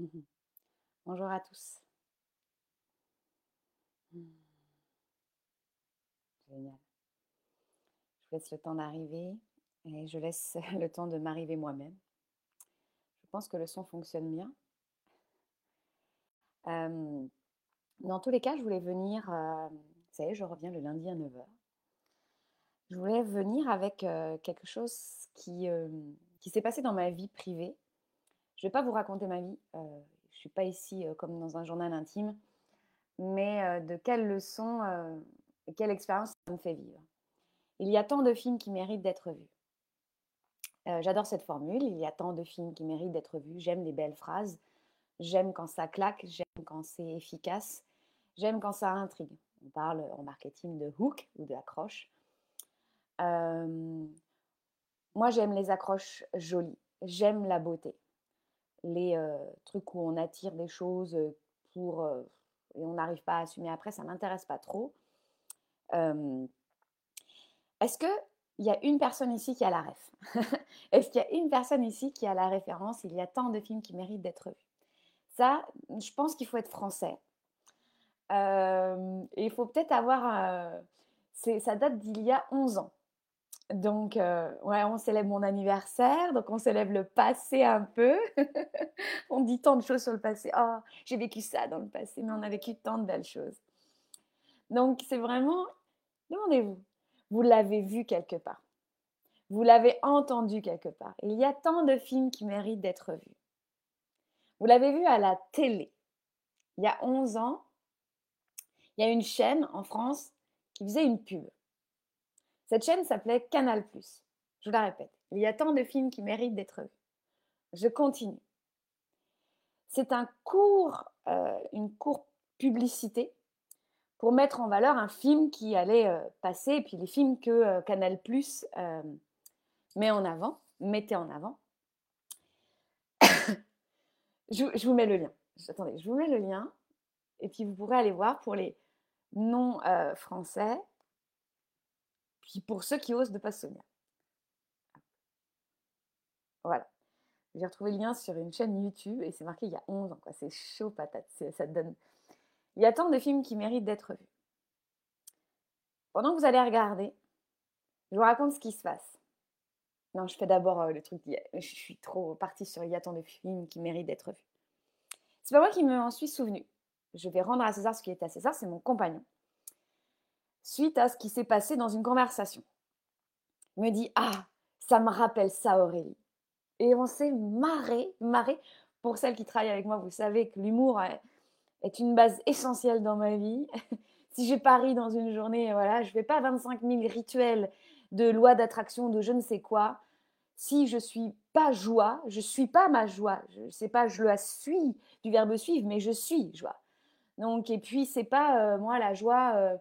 Mmh Bonjour à tous. Mmh. Génial. Je laisse le temps d'arriver et je laisse le temps de m'arriver moi-même. Je pense que le son fonctionne bien. dans tous les cas, je voulais venir, vous savez, je reviens le lundi à 9h. Je voulais venir avec quelque chose qui s'est passé dans ma vie privée. Je ne vais pas vous raconter ma vie, je ne suis pas ici comme dans un journal intime, mais de quelles leçons et quelle expérience ça me fait vivre. Il y a tant de films qui méritent d'être vus. J'adore cette formule, il y a tant de films qui méritent d'être vus, j'aime les belles phrases, j'aime quand ça claque, j'aime quand c'est efficace, j'aime quand ça intrigue. On parle en marketing de hook ou de accroche. moi, j'aime les accroches jolies, j'aime la beauté les trucs où on attire des choses pour et on n'arrive pas à assumer après, ça m'intéresse pas trop. Est-ce qu'il y a une personne ici qui a la ref? Est-ce qu'il y a une personne ici qui a la référence? Il y a tant de films qui méritent d'être vus. Ça, je pense qu'il faut être français. et il faut peut-être avoir... ça date d'il y a 11 ans. Donc, euh, ouais, on célèbre mon anniversaire, donc on célèbre le passé un peu. on dit tant de choses sur le passé. Oh, j'ai vécu ça dans le passé, mais on a vécu tant de belles choses. Donc, c'est vraiment, demandez-vous, vous l'avez vu quelque part. Vous l'avez entendu quelque part. Il y a tant de films qui méritent d'être vus. Vous l'avez vu à la télé. Il y a 11 ans, il y a une chaîne en France qui faisait une pub. Cette chaîne s'appelait Canal+. Je vous la répète, il y a tant de films qui méritent d'être vus. Je continue. C'est un euh, une courte publicité pour mettre en valeur un film qui allait euh, passer, et puis les films que euh, Canal met en avant, mettait en avant. je, je, vous mets le lien. Attendez, je vous mets le lien, et puis vous pourrez aller voir pour les non français puis pour ceux qui osent ne pas se souvenir. Voilà. J'ai retrouvé le lien sur une chaîne YouTube et c'est marqué il y a 11 ans. C'est chaud patate. Ça donne... Il y a tant de films qui méritent d'être vus. Pendant que vous allez regarder, je vous raconte ce qui se passe. Non, je fais d'abord euh, le truc. Je suis trop partie sur il y a tant de films qui méritent d'être vus. C'est pas moi qui m'en suis souvenu. Je vais rendre à César ce qui est à César, c'est mon compagnon suite à ce qui s'est passé dans une conversation. Il me dit Ah, ça me rappelle ça, Aurélie. Et on s'est marré, marré. Pour celles qui travaillent avec moi, vous savez que l'humour est une base essentielle dans ma vie. si j'ai Paris dans une journée, voilà, je ne fais pas 25 000 rituels de loi d'attraction, de je ne sais quoi. Si je suis pas joie, je suis pas ma joie. Je ne sais pas, je la suis du verbe suivre, mais je suis joie. Donc, et puis, c'est pas euh, moi la joie. Euh,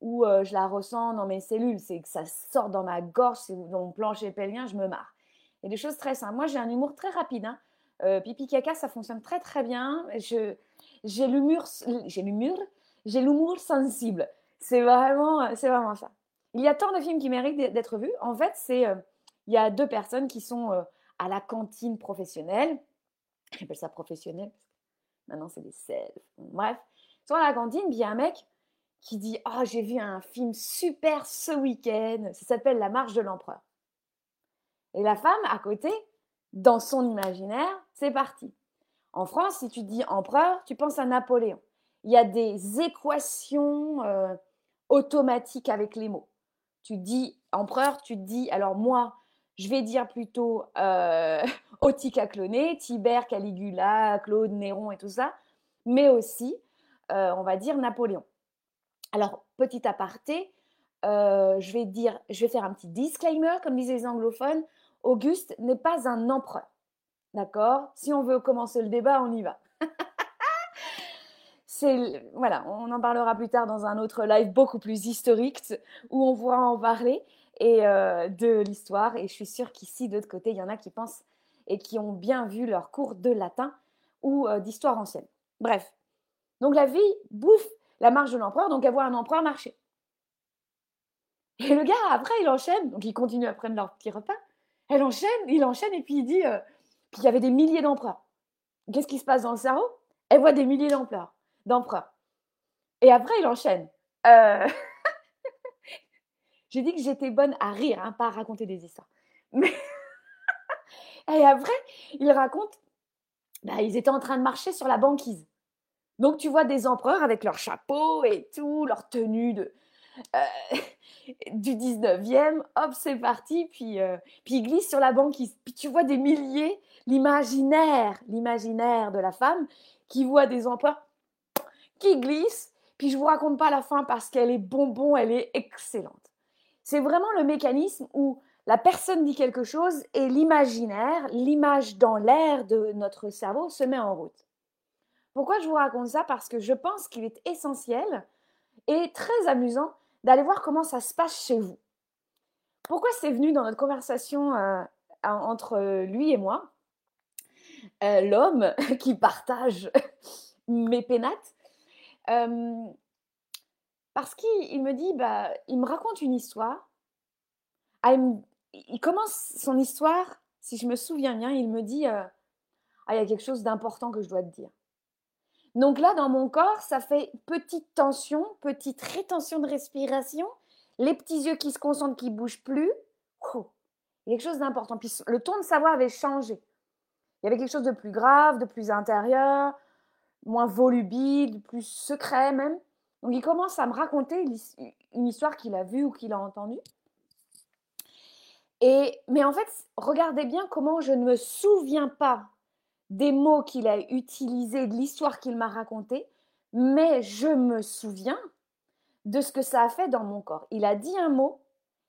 où je la ressens dans mes cellules, c'est que ça sort dans ma gorge, c'est dans mon plancher pelvien, je me marre. Et des choses très simples. Moi, j'ai un humour très rapide. Hein. pipi caca, ça fonctionne très très bien. J'ai l'humour, j'ai l'humour, sensible. C'est vraiment, c'est vraiment ça. Il y a tant de films qui méritent d'être vus. En fait, c'est, il y a deux personnes qui sont à la cantine professionnelle. J'appelle ça professionnel maintenant c'est des selfs. Bref, ils sont à la cantine, puis il y a un mec qui dit Oh, j'ai vu un film super ce week-end, ça s'appelle La marche de l'empereur. Et la femme, à côté, dans son imaginaire, c'est parti. En France, si tu dis empereur, tu penses à Napoléon. Il y a des équations euh, automatiques avec les mots. Tu dis empereur, tu dis, alors moi, je vais dire plutôt euh, Cloné, Tibère, Caligula, Claude, Néron et tout ça, mais aussi, euh, on va dire Napoléon. Alors, petit aparté, euh, je vais dire, je vais faire un petit disclaimer, comme disaient les anglophones. Auguste n'est pas un empereur. D'accord? Si on veut commencer le débat, on y va. Voilà, on en parlera plus tard dans un autre live beaucoup plus historique où on pourra en parler et euh, de l'histoire. Et je suis sûre qu'ici, de l'autre côté, il y en a qui pensent et qui ont bien vu leur cours de latin ou euh, d'histoire ancienne. Bref, donc la vie bouffe la marche de l'empereur, donc avoir un empereur marcher. Et le gars, après, il enchaîne, donc il continue à prendre leur petit repas. Elle enchaîne, il enchaîne, et puis il dit, euh, puis il y avait des milliers d'empereurs. qu'est-ce qui se passe dans le cerveau? Elle voit des milliers d'empereurs. d'empereurs. Et après, il enchaîne. Euh, j'ai dit que j'étais bonne à rire, hein, pas à raconter des histoires. Mais Et après, il raconte, bah, ils étaient en train de marcher sur la banquise. Donc tu vois des empereurs avec leur chapeau et tout, leur tenue euh, du 19e, hop, c'est parti, puis, euh, puis sur la banquise. Puis tu vois des milliers, l'imaginaire, l'imaginaire de la femme qui voit des empereurs qui glissent. Puis je vous raconte pas la fin parce qu'elle est bonbon, elle est excellente. C'est vraiment le mécanisme où la personne dit quelque chose et l'imaginaire, l'image dans l'air de notre cerveau se met en route. Pourquoi je vous raconte ça? Parce que je pense qu'il est essentiel et très amusant d'aller voir comment ça se passe chez vous. Pourquoi c'est venu dans notre conversation euh, entre lui et moi? Euh, L'homme qui partage mes pénates. Euh, parce qu'il me dit, bah, il me raconte une histoire. Ah, il, commence son histoire, si je me souviens bien, il me dit, ah, il y a quelque chose d'important que je dois te dire. Donc là, dans mon corps, ça fait petite tension, petite rétention de respiration, les petits yeux qui se concentrent, qui bougent plus. il y a quelque chose d'important. Puis le ton de sa voix avait changé. Il y avait quelque chose de plus grave, de plus intérieur, moins volubile, plus secret même. Donc il commence à me raconter une histoire qu'il a vue ou qu'il a entendue. Et, mais en fait, regardez bien comment je ne me souviens pas des mots qu'il a utilisés, de l'histoire qu'il m'a racontée, mais je me souviens de ce que ça a fait dans mon corps. Il a dit un mot,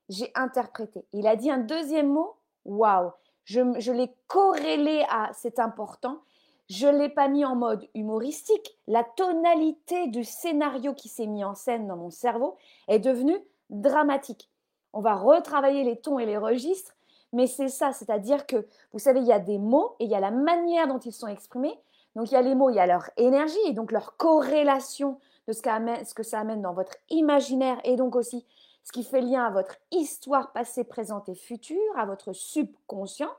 j'ai interprété. Il a dit un deuxième mot, waouh, je, je l'ai corrélé à c'est important. Je ne l'ai pas mis en mode humoristique. La tonalité du scénario qui s'est mis en scène dans mon cerveau est devenue dramatique. On va retravailler les tons et les registres mais c'est ça, c'est-à-dire que, vous savez, il y a des mots et il y a la manière dont ils sont exprimés. Donc il y a les mots, il y a leur énergie et donc leur corrélation de ce, que ça amène dans votre imaginaire et donc aussi ce qui fait lien à votre histoire passée, présente et future, à votre subconscient.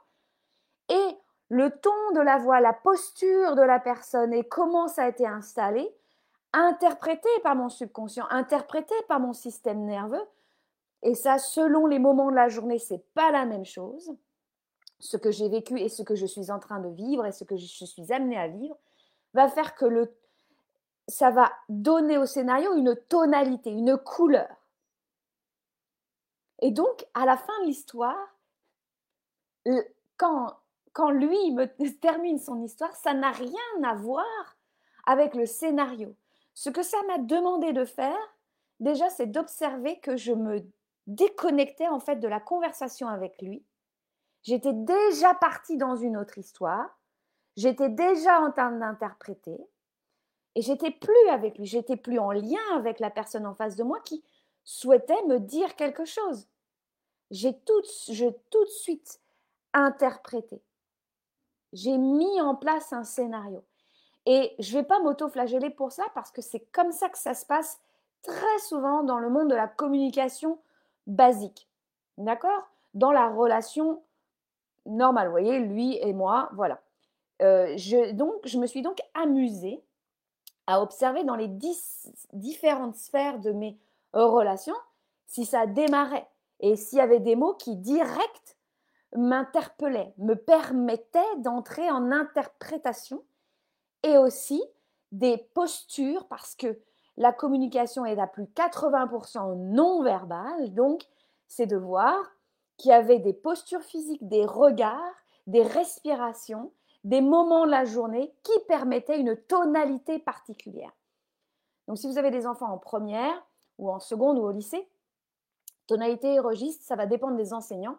Et le ton de la voix, la posture de la personne et comment ça a été installé, interprété par mon subconscient, interprété par mon système nerveux, et ça, selon les moments de la journée, c'est pas la même chose. Ce que j'ai vécu et ce que je suis en train de vivre et ce que je suis amenée à vivre va faire que le, ça va donner au scénario une tonalité, une couleur. Et donc, à la fin de l'histoire, quand, quand lui me termine son histoire, ça n'a rien à voir avec le scénario. Ce que ça m'a demandé de faire, déjà, c'est d'observer que je me déconnectais en fait de la conversation avec lui. J'étais déjà partie dans une autre histoire. J'étais déjà en train d'interpréter. Et j'étais plus avec lui. J'étais plus en lien avec la personne en face de moi qui souhaitait me dire quelque chose. J'ai tout, tout de suite interprété. J'ai mis en place un scénario. Et je ne vais pas m'auto-flageller pour ça parce que c'est comme ça que ça se passe très souvent dans le monde de la communication basique. D'accord? Dans la relation normale, vous voyez, lui et moi, voilà. Euh, je, donc, je me suis donc amusée à observer dans les différentes sphères de mes relations si ça démarrait et s'il y avait des mots qui direct m'interpellaient, me permettaient d'entrer en interprétation et aussi des postures parce que la communication est à plus 80% non verbale, donc c'est de voir qu'il y avait des postures physiques, des regards, des respirations, des moments de la journée qui permettaient une tonalité particulière. Donc si vous avez des enfants en première ou en seconde ou au lycée, tonalité et registre, ça va dépendre des enseignants,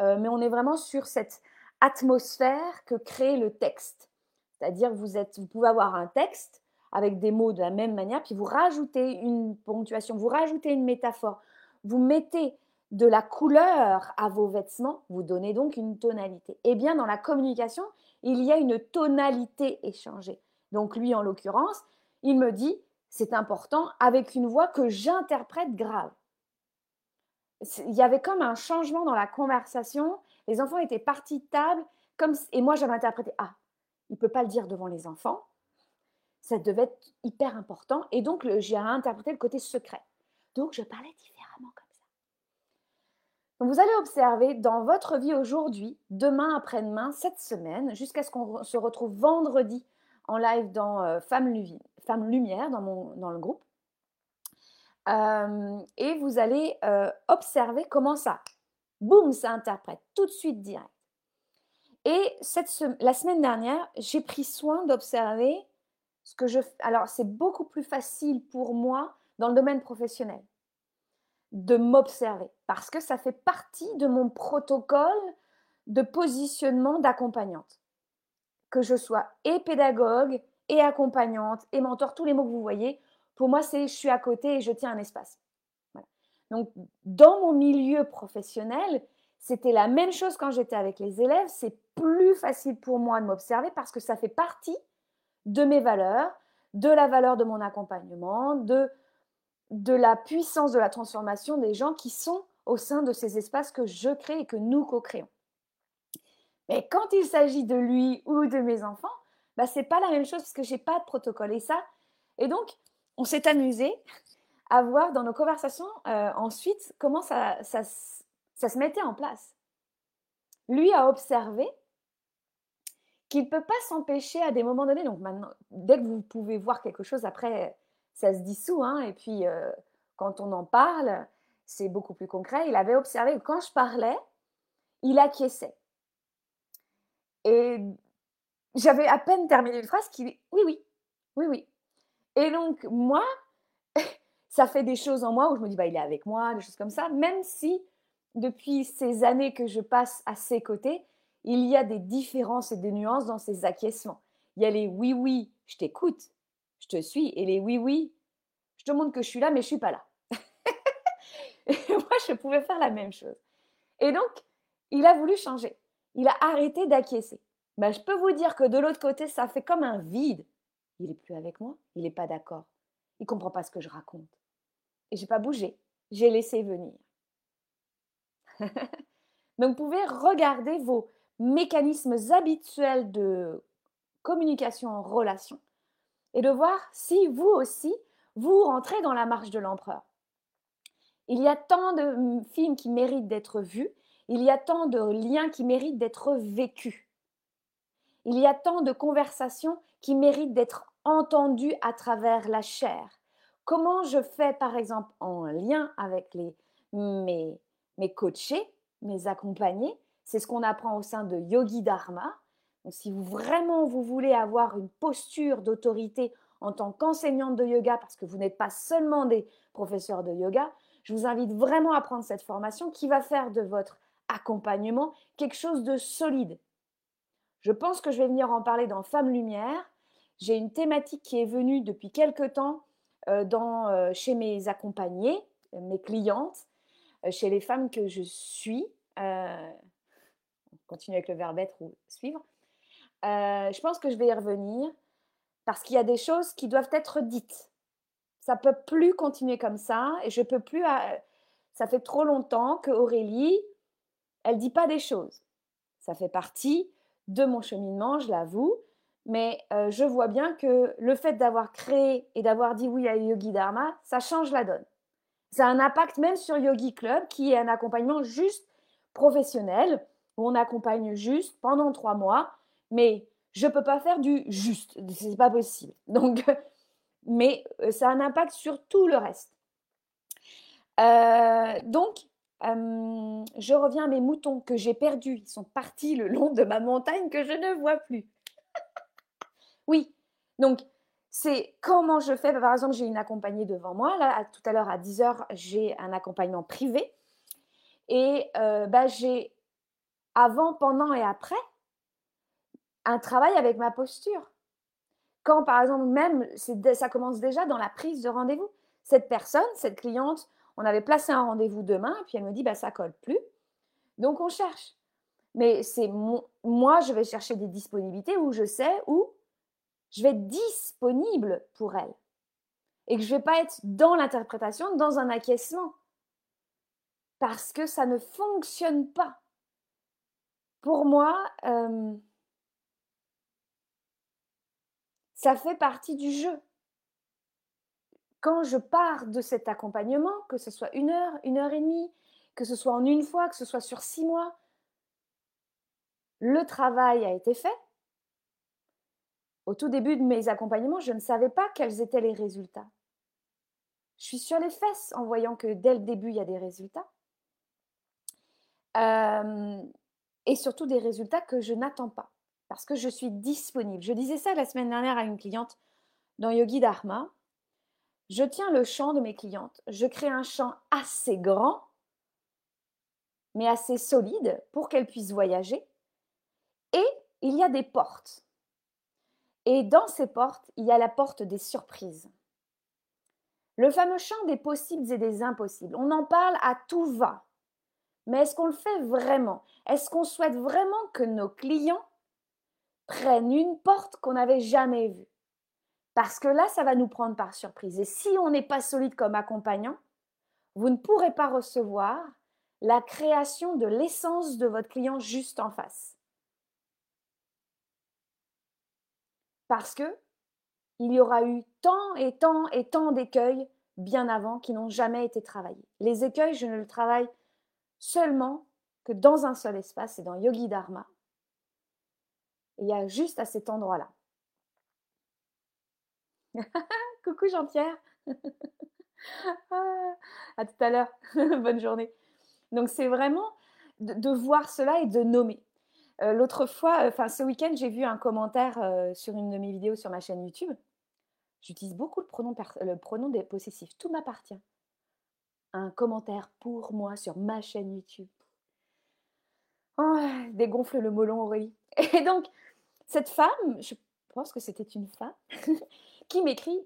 euh, mais on est vraiment sur cette atmosphère que crée le texte. C'est-à-dire vous, vous pouvez avoir un texte avec des mots de la même manière, puis vous rajoutez une ponctuation, vous rajoutez une métaphore, vous mettez de la couleur à vos vêtements, vous donnez donc une tonalité. Eh bien, dans la communication, il y a une tonalité échangée. Donc lui, en l'occurrence, il me dit, c'est important, avec une voix que j'interprète grave. Il y avait comme un changement dans la conversation. Les enfants étaient partis de table, comme, et moi j'avais interprété, ah, il ne peut pas le dire devant les enfants. Ça devait être hyper important. Et donc, j'ai interprété le côté secret. Donc, je parlais différemment comme ça. Donc, vous allez observer dans votre vie aujourd'hui, demain, après-demain, cette semaine, jusqu'à ce qu'on se retrouve vendredi en live dans euh, Femmes, Lumière, dans le groupe. Euh, et vous allez euh, observer comment ça, boum, ça interprète tout de suite direct. Et cette la semaine dernière, j'ai pris soin d'observer Alors, c'est beaucoup plus facile pour moi dans le domaine professionnel de m'observer parce que ça fait partie de mon protocole de positionnement d'accompagnante. Que je sois et pédagogue et accompagnante et mentor, tous les mots que vous voyez, pour moi, c'est je suis à côté et je tiens un espace. Donc, dans mon milieu professionnel, c'était la même chose quand j'étais avec les élèves. C'est plus facile pour moi de m'observer parce que ça fait partie de mes valeurs, de la valeur de mon accompagnement, de, de la puissance de la transformation des gens qui sont au sein de ces espaces que je crée et que nous co-créons. Mais quand il s'agit de lui ou de mes enfants, bah, ce n'est pas la même chose parce que je n'ai pas de protocole. Et ça, et donc, on s'est amusé à voir dans nos conversations euh, ensuite comment ça, ça, se mettait en place. Lui a observé qu'il ne peut pas s'empêcher à des moments donnés. Donc maintenant, dès que vous pouvez voir quelque chose, après, ça se dissout. Hein, et puis, euh, quand on en parle, c'est beaucoup plus concret. Il avait observé que quand je parlais, il acquiesçait. Et j'avais à peine terminé une phrase dit oui, oui, oui, oui. Et donc, moi, ça fait des choses en moi où je me dis, bah, il est avec moi, des choses comme ça, même si depuis ces années que je passe à ses côtés, il y a des différences et des nuances dans ses acquiescements. Il y a les oui, oui, je t'écoute, je te suis, et les oui, oui, je te montre que je suis là, mais je suis pas là. moi, je pouvais faire la même chose. Et donc, il a voulu changer. Il a arrêté d'acquiescer. Ben, je peux vous dire que de l'autre côté, ça fait comme un vide. Il n'est plus avec moi, il n'est pas d'accord. Il ne comprend pas ce que je raconte. Et je n'ai pas bougé, j'ai laissé venir. Donc, vous pouvez regarder vos mécanismes habituels de communication en relation et de voir si vous aussi, vous rentrez dans la marche de l'empereur. Il y a tant de films qui méritent d'être vus, il y a tant de liens qui méritent d'être vécus. Il y a tant de conversations qui méritent d'être entendues à travers la chair. Comment je fais, par exemple, en lien avec les, mes, mes coachés, mes accompagnés, c'est ce qu'on apprend au sein de Yogi Dharma. Donc, si vraiment vous voulez avoir une posture d'autorité en tant qu'enseignante de yoga, parce que vous n'êtes pas seulement des professeurs de yoga, je vous invite vraiment à prendre cette formation qui va faire de votre accompagnement quelque chose de solide, je pense que je vais venir en parler dans Femmes Lumière. J'ai une thématique qui est venue depuis quelque temps euh, euh, chez mes accompagnées, mes clientes, euh, chez les femmes que je suis. On continue avec le verbe être ou suivre. je pense que je vais y revenir parce qu'il y a des choses qui doivent être dites. Ça peut plus continuer comme ça et je peux plus. ça fait trop longtemps que Aurélie, elle dit pas des choses. Ça fait partie de mon cheminement, je l'avoue. Mais euh, je vois bien que le fait d'avoir créé et d'avoir dit oui à Yogi Dharma, ça change la donne. Ça a un impact même sur Yogi Club, qui est un accompagnement juste professionnel, on accompagne juste pendant trois mois. Mais je ne peux pas faire du juste, c'est pas possible. Donc, mais euh, ça a un impact sur tout le reste. Euh, donc, je reviens à mes moutons que j'ai perdus. Ils sont partis le long de ma montagne que je ne vois plus. oui, donc c'est comment je fais? Par exemple, j'ai une accompagnée devant moi. Là, tout à l'heure à 10h, j'ai un accompagnement privé. Et bah, j'ai avant, pendant et après un travail avec ma posture. Quand, par exemple, même, ça commence déjà dans la prise de rendez-vous. Cette personne, cette cliente, on avait placé un rendez-vous demain, puis elle me dit, bah, ça colle plus. Donc, on cherche. Mais c'est moi, je vais chercher des disponibilités où je sais où je vais être disponible pour elle. Et que je ne vais pas être dans l'interprétation, dans un acquiescement. Parce que ça ne fonctionne pas. Pour moi, Ça fait partie du jeu. Quand je pars de cet accompagnement, que ce soit une heure, une heure et demie, que ce soit en une fois, que ce soit sur six mois, le travail a été fait. Au tout début de mes accompagnements, je ne savais pas quels étaient les résultats. Je suis sur les fesses en voyant que dès le début, il y a des résultats. Et surtout des résultats que je n'attends pas, parce que je suis disponible. Je disais ça la semaine dernière à une cliente dans Yogi Dharma. Je tiens le champ de mes clientes. Je crée un champ assez grand, mais assez solide pour qu'elles puissent voyager. Et il y a des portes. Et dans ces portes, il y a la porte des surprises. Le fameux champ des possibles et des impossibles. On en parle à tout va. Mais est-ce qu'on le fait vraiment? Est-ce qu'on souhaite vraiment que nos clients prennent une porte qu'on n'avait jamais vue? Parce que là, ça va nous prendre par surprise. Et si on n'est pas solide comme accompagnant, vous ne pourrez pas recevoir la création de l'essence de votre client juste en face. Parce que il y aura eu tant et tant et tant d'écueils bien avant qui n'ont jamais été travaillés. Les écueils, je ne le travaille seulement que dans un seul espace, c'est dans Yogi Dharma. il y a juste à cet endroit-là. Coucou Jean-Pierre. Ah, à tout à l'heure. Bonne journée. Donc c'est vraiment de, voir cela et de nommer. Euh, l'autre fois, enfin ce week-end, j'ai vu un commentaire euh, sur une de mes vidéos sur ma chaîne YouTube J'utilise beaucoup le pronom, le pronom des possessifs. Tout m'appartient. Un commentaire pour moi sur ma chaîne YouTube. Oh, dégonfle le molon, Aurélie. Et donc, cette femme, je pense que c'était une femme, qui m'écrit,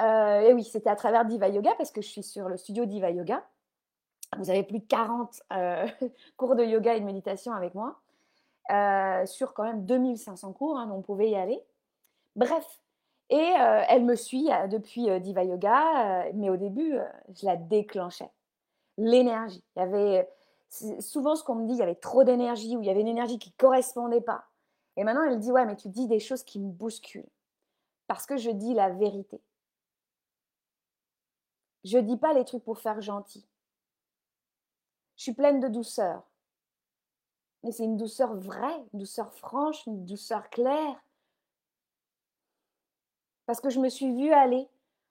euh, et oui, c'était à travers Diva Yoga, parce que je suis sur le studio Diva Yoga. Vous avez plus de 40 euh, cours de yoga et de méditation avec moi, euh, sur quand même 2500 cours, hein, donc on pouvait y aller. Bref, et euh, elle me suit euh, depuis euh, Diva Yoga, mais au début, je la déclenchais. L'énergie. Il y avait souvent ce qu'on me dit, il y avait trop d'énergie ou il y avait une énergie qui ne correspondait pas. Et maintenant, elle dit, ouais, mais tu dis des choses qui me bousculent. Parce que je dis la vérité. Je ne dis pas les trucs pour faire gentil. Je suis pleine de douceur. Mais c'est une douceur vraie, une douceur franche, une douceur claire, parce que je me suis vue aller,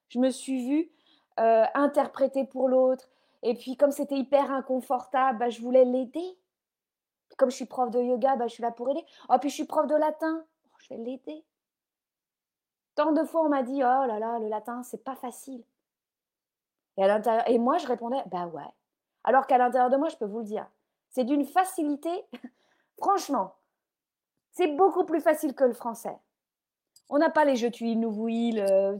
je me suis vue euh, interpréter pour l'autre. Et puis, comme c'était hyper inconfortable, bah, je voulais l'aider. Comme je suis prof de yoga, bah, je suis là pour aider. Oh, puis je suis prof de latin, oh, je vais l'aider. Tant de fois, on m'a dit Oh là là, le latin, c'est pas facile. Et, et moi, je répondais Bah ouais. Alors qu'à l'intérieur de moi, je peux vous le dire, c'est d'une facilité. Franchement, c'est beaucoup plus facile que le français. On n'a pas les je tuiles, nous. Euh,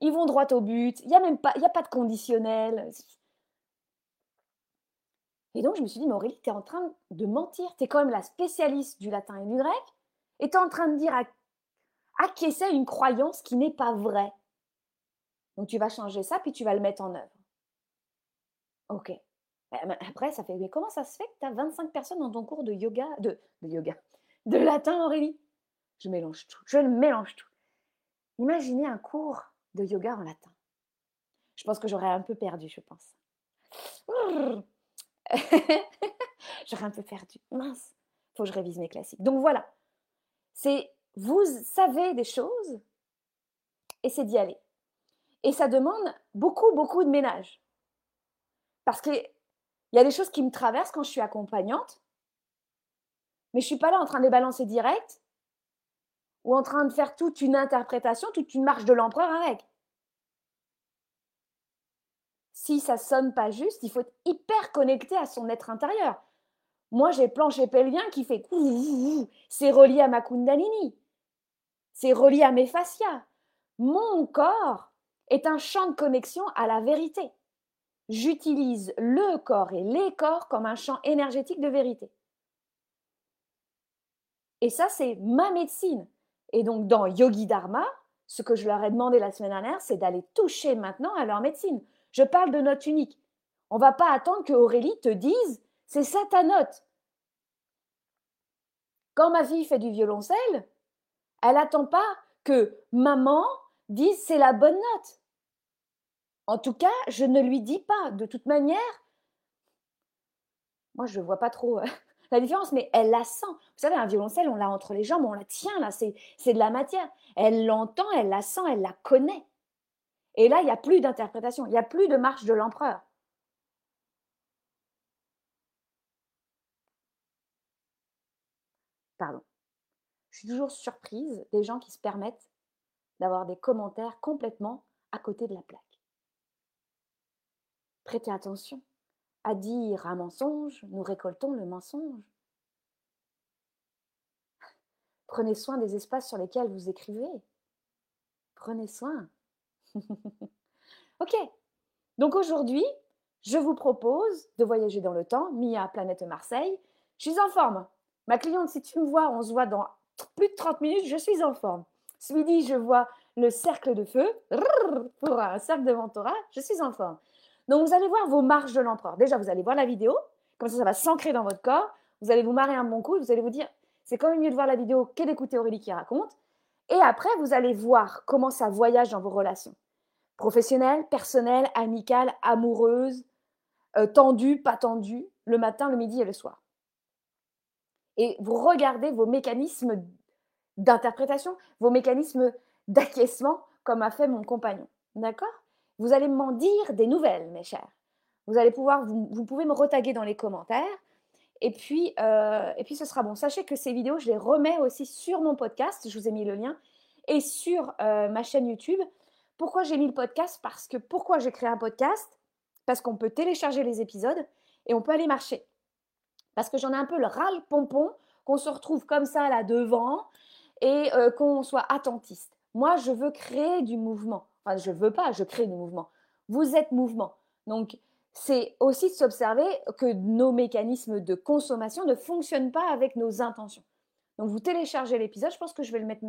ils vont droit au but. Il n'y a même pas, il a pas de conditionnel. Et donc, je me suis dit, mais Aurélie, tu es en train de mentir. Tu es quand même la spécialiste du latin et du grec. Et tu es en train de dire à, acquiescer une croyance qui n'est pas vraie. Donc, tu vas changer ça, puis tu vas le mettre en œuvre. Ok. Après, ça fait, mais comment ça se fait que tu as 25 personnes dans ton cours de yoga, de, de yoga, de latin, Aurélie? Je mélange tout. Je mélange tout. Imaginez un cours de yoga en latin. Je pense que j'aurais un peu perdu, je pense. j'aurais un peu perdu. Mince. Faut que je révise mes classiques. Donc voilà. C'est vous savez des choses et c'est d'y aller. Et ça demande beaucoup, beaucoup de ménage. Parce qu'il y a des choses qui me traversent quand je suis accompagnante, mais je ne suis pas là en train de les balancer direct ou en train de faire toute une interprétation, toute une marche de l'empereur avec. Si ça sonne pas juste, il faut être hyper connecté à son être intérieur. Moi, j'ai plancher pelvien qui fait c'est relié à ma kundalini. C'est relié à mes fascias. Mon corps est un champ de connexion à la vérité. J'utilise le corps et les corps comme un champ énergétique de vérité. Et ça, c'est ma médecine. Et donc, dans Yogi Dharma, ce que je leur ai demandé la semaine dernière, c'est d'aller toucher maintenant à leur médecine. Je parle de note unique. On ne va pas attendre que Aurélie te dise c'est ça ta note. Quand ma fille fait du violoncelle, elle n'attend pas que maman dise c'est la bonne note. En tout cas, je ne lui dis pas. De toute manière, moi, je ne vois pas trop euh, la différence, mais elle la sent. Vous savez, un violoncelle, on l'a entre les jambes, on la tient là, c'est de la matière. Elle l'entend, elle la sent, elle la connaît. Et là, il n'y a plus d'interprétation, il n'y a plus de marche de l'empereur. Pardon. Je suis toujours surprise des gens qui se permettent d'avoir des commentaires complètement à côté de la plaque. Prêtez attention. À dire un mensonge, nous récoltons le mensonge. Prenez soin des espaces sur lesquels vous écrivez. Prenez soin. ok. Donc aujourd'hui, je vous propose de voyager dans le temps, Mia, planète Marseille. Je suis en forme. Ma cliente, si tu me vois, on se voit dans plus de 30 minutes, je suis en forme. Ce midi, je vois le cercle de feu pour un cercle de mentorat, je suis en forme. Donc, vous allez voir vos marches de l'empereur. Déjà, vous allez voir la vidéo, comme ça, ça va s'ancrer dans votre corps. Vous allez vous marrer un bon coup vous allez vous dire, c'est quand même mieux de voir la vidéo que d'écouter Aurélie qui raconte. Et après, vous allez voir comment ça voyage dans vos relations. Professionnelles, personnelles, amicales, amoureuses, euh, tendues, pas tendues, le matin, le midi et le soir. Et vous regardez vos mécanismes d'interprétation, vos mécanismes d'acquiescement, comme a fait mon compagnon. D'accord? Vous allez m'en dire des nouvelles, mes chers. Vous allez pouvoir, vous, pouvez me retaguer dans les commentaires. Et puis, euh, et puis, ce sera bon. Sachez que ces vidéos, je les remets aussi sur mon podcast. Je vous ai mis le lien. Et sur euh, ma chaîne YouTube. Pourquoi j'ai mis le podcast? Parce que pourquoi j'ai créé un podcast? Parce qu'on peut télécharger les épisodes et on peut aller marcher. Parce que j'en ai un peu le ras-le-pompon qu'on se retrouve comme ça là devant et euh, qu'on soit attentiste. Moi, je veux créer du mouvement. Enfin, je veux pas, je crée du mouvement. Vous êtes mouvement. Donc, c'est aussi de s'observer que nos mécanismes de consommation ne fonctionnent pas avec nos intentions. Donc, vous téléchargez l'épisode. Je pense que je vais le mettre.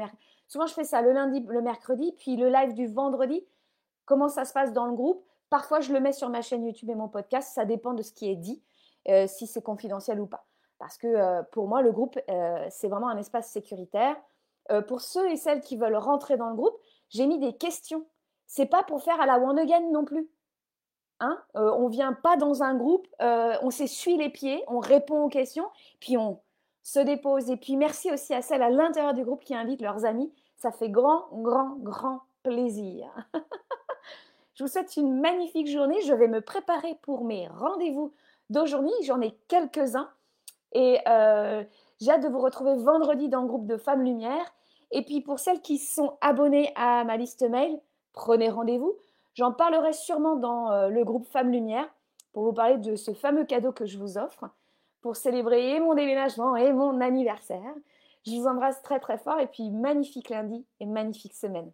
Souvent, je fais ça le lundi, le mercredi, puis le live du vendredi. Comment ça se passe dans le groupe? Parfois, je le mets sur ma chaîne YouTube et mon podcast. Ça dépend de ce qui est dit, euh, si c'est confidentiel ou pas. Parce que euh, pour moi, le groupe, c'est vraiment un espace sécuritaire euh, pour ceux et celles qui veulent rentrer dans le groupe, j'ai mis des questions. C'est pas pour faire à la one again non plus. Hein euh, on vient pas dans un groupe, euh, on s'essuie les pieds, on répond aux questions, puis on se dépose. Et puis merci aussi à celles à l'intérieur du groupe qui invitent leurs amis. Ça fait grand, grand, grand plaisir. Je vous souhaite une magnifique journée. Je vais me préparer pour mes rendez-vous d'aujourd'hui. J'en ai quelques-uns. Et euh, j'ai hâte de vous retrouver vendredi dans le groupe de Femmes Lumière. Et puis pour celles qui sont abonnées à ma liste mail, prenez rendez-vous. J'en parlerai sûrement dans euh, le groupe Femmes Lumière pour vous parler de ce fameux cadeau que je vous offre pour célébrer mon déménagement et mon anniversaire. Je vous embrasse très très fort et puis magnifique lundi et magnifique semaine.